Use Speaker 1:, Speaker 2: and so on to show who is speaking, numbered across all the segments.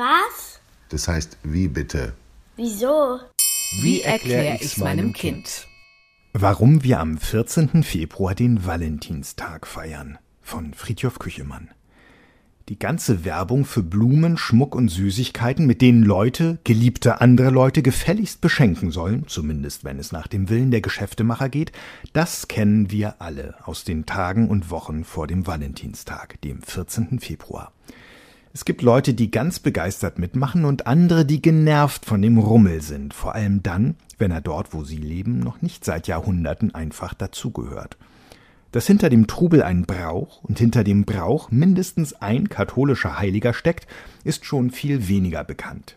Speaker 1: Was?
Speaker 2: Das heißt, wie bitte?
Speaker 1: Wieso?
Speaker 3: Wie erkläre ich's meinem Kind?
Speaker 4: Warum wir am 14. Februar den Valentinstag feiern. Von Friedhof Küchemann. Die ganze Werbung für Blumen, Schmuck und Süßigkeiten, mit denen Leute, geliebte andere Leute gefälligst beschenken sollen, zumindest wenn es nach dem Willen der Geschäftemacher geht, das kennen wir alle aus den Tagen und Wochen vor dem Valentinstag, dem 14. Februar. Es gibt Leute, die ganz begeistert mitmachen und andere, die genervt von dem Rummel sind, vor allem dann, wenn er dort, wo sie leben, noch nicht seit Jahrhunderten einfach dazugehört. Dass hinter dem Trubel ein Brauch und hinter dem Brauch mindestens ein katholischer Heiliger steckt, ist schon viel weniger bekannt.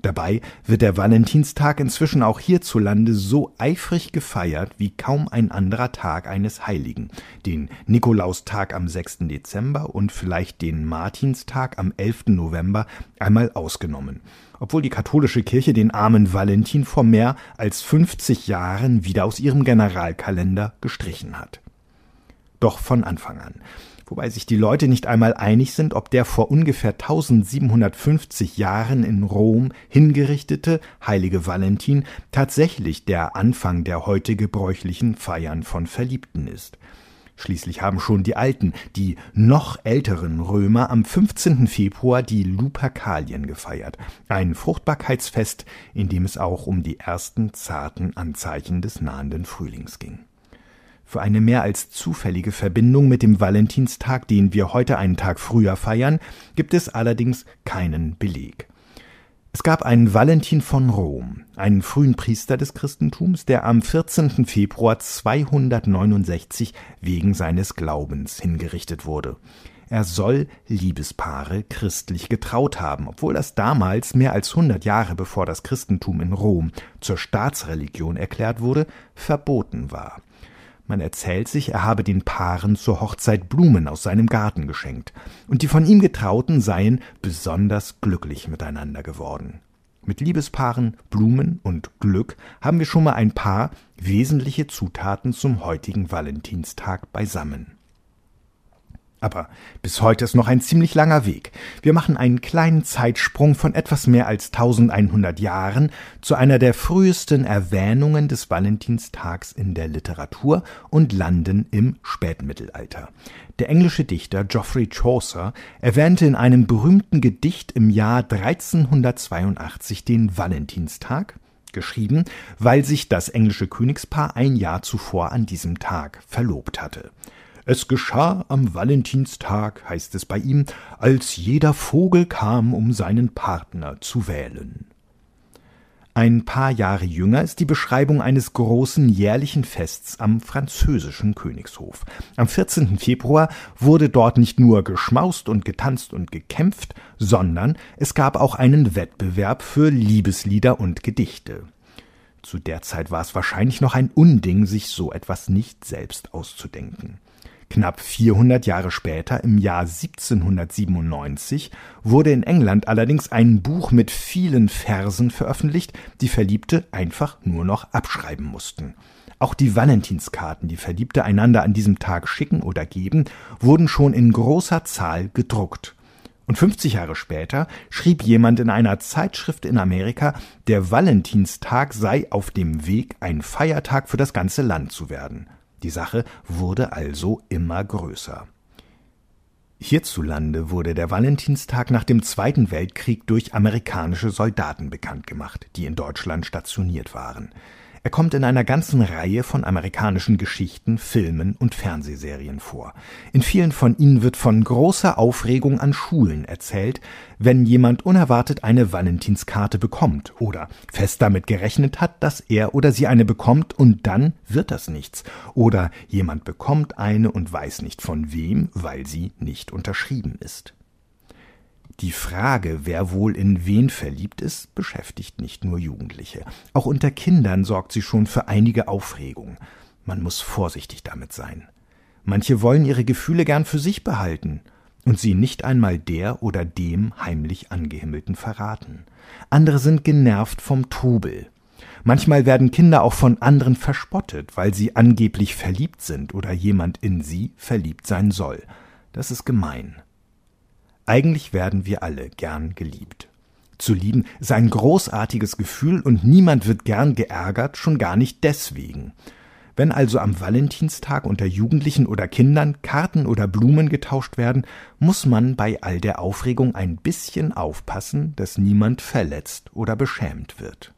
Speaker 4: Dabei wird der Valentinstag inzwischen auch hierzulande so eifrig gefeiert wie kaum ein anderer Tag eines Heiligen, den Nikolaustag am 6. Dezember und vielleicht den Martinstag am 11. November einmal ausgenommen, obwohl die katholische Kirche den armen Valentin vor mehr als 50 Jahren wieder aus ihrem Generalkalender gestrichen hat doch von Anfang an. Wobei sich die Leute nicht einmal einig sind, ob der vor ungefähr 1750 Jahren in Rom hingerichtete heilige Valentin tatsächlich der Anfang der heute gebräuchlichen Feiern von Verliebten ist. Schließlich haben schon die alten, die noch älteren Römer am 15. Februar die Luperkalien gefeiert, ein Fruchtbarkeitsfest, in dem es auch um die ersten zarten Anzeichen des nahenden Frühlings ging. Für eine mehr als zufällige Verbindung mit dem Valentinstag, den wir heute einen Tag früher feiern, gibt es allerdings keinen Beleg. Es gab einen Valentin von Rom, einen frühen Priester des Christentums, der am 14. Februar 269 wegen seines Glaubens hingerichtet wurde. Er soll Liebespaare christlich getraut haben, obwohl das damals mehr als 100 Jahre bevor das Christentum in Rom zur Staatsreligion erklärt wurde, verboten war. Man erzählt sich, er habe den Paaren zur Hochzeit Blumen aus seinem Garten geschenkt, und die von ihm Getrauten seien besonders glücklich miteinander geworden. Mit Liebespaaren, Blumen und Glück haben wir schon mal ein paar wesentliche Zutaten zum heutigen Valentinstag beisammen. Aber bis heute ist noch ein ziemlich langer Weg. Wir machen einen kleinen Zeitsprung von etwas mehr als 1100 Jahren zu einer der frühesten Erwähnungen des Valentinstags in der Literatur und landen im Spätmittelalter. Der englische Dichter Geoffrey Chaucer erwähnte in einem berühmten Gedicht im Jahr 1382 den Valentinstag, geschrieben, weil sich das englische Königspaar ein Jahr zuvor an diesem Tag verlobt hatte. Es geschah am Valentinstag, heißt es bei ihm, als jeder Vogel kam, um seinen Partner zu wählen. Ein paar Jahre jünger ist die Beschreibung eines großen jährlichen Fests am französischen Königshof. Am 14. Februar wurde dort nicht nur geschmaust und getanzt und gekämpft, sondern es gab auch einen Wettbewerb für Liebeslieder und Gedichte. Zu der Zeit war es wahrscheinlich noch ein Unding, sich so etwas nicht selbst auszudenken. Knapp 400 Jahre später, im Jahr 1797, wurde in England allerdings ein Buch mit vielen Versen veröffentlicht, die Verliebte einfach nur noch abschreiben mussten. Auch die Valentinskarten, die Verliebte einander an diesem Tag schicken oder geben, wurden schon in großer Zahl gedruckt. Und 50 Jahre später schrieb jemand in einer Zeitschrift in Amerika, der Valentinstag sei auf dem Weg, ein Feiertag für das ganze Land zu werden. Die Sache wurde also immer größer. Hierzulande wurde der Valentinstag nach dem Zweiten Weltkrieg durch amerikanische Soldaten bekannt gemacht, die in Deutschland stationiert waren. Er kommt in einer ganzen Reihe von amerikanischen Geschichten, Filmen und Fernsehserien vor. In vielen von ihnen wird von großer Aufregung an Schulen erzählt, wenn jemand unerwartet eine Valentinskarte bekommt oder fest damit gerechnet hat, dass er oder sie eine bekommt und dann wird das nichts oder jemand bekommt eine und weiß nicht von wem, weil sie nicht unterschrieben ist. Die Frage, wer wohl in wen verliebt ist, beschäftigt nicht nur Jugendliche. Auch unter Kindern sorgt sie schon für einige Aufregung. Man muss vorsichtig damit sein. Manche wollen ihre Gefühle gern für sich behalten und sie nicht einmal der oder dem heimlich angehimmelten verraten. Andere sind genervt vom Trubel. Manchmal werden Kinder auch von anderen verspottet, weil sie angeblich verliebt sind oder jemand in sie verliebt sein soll. Das ist gemein. Eigentlich werden wir alle gern geliebt. zu lieben sei ein großartiges Gefühl und niemand wird gern geärgert, schon gar nicht deswegen. Wenn also am Valentinstag unter Jugendlichen oder Kindern Karten oder Blumen getauscht werden, muss man bei all der Aufregung ein bisschen aufpassen, dass niemand verletzt oder beschämt wird.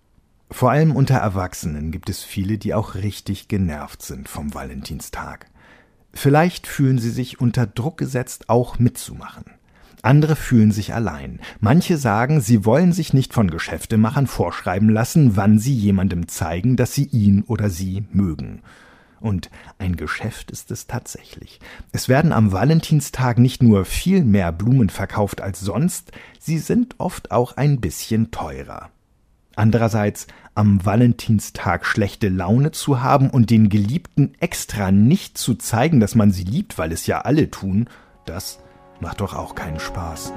Speaker 4: Vor allem unter Erwachsenen gibt es viele, die auch richtig genervt sind vom Valentinstag. Vielleicht fühlen sie sich unter Druck gesetzt, auch mitzumachen. Andere fühlen sich allein. Manche sagen, sie wollen sich nicht von Geschäftemachern vorschreiben lassen, wann sie jemandem zeigen, dass sie ihn oder sie mögen. Und ein Geschäft ist es tatsächlich. Es werden am Valentinstag nicht nur viel mehr Blumen verkauft als sonst, sie sind oft auch ein bisschen teurer. Andererseits am Valentinstag schlechte Laune zu haben und den Geliebten extra nicht zu zeigen, dass man sie liebt, weil es ja alle tun, das macht doch auch keinen Spaß.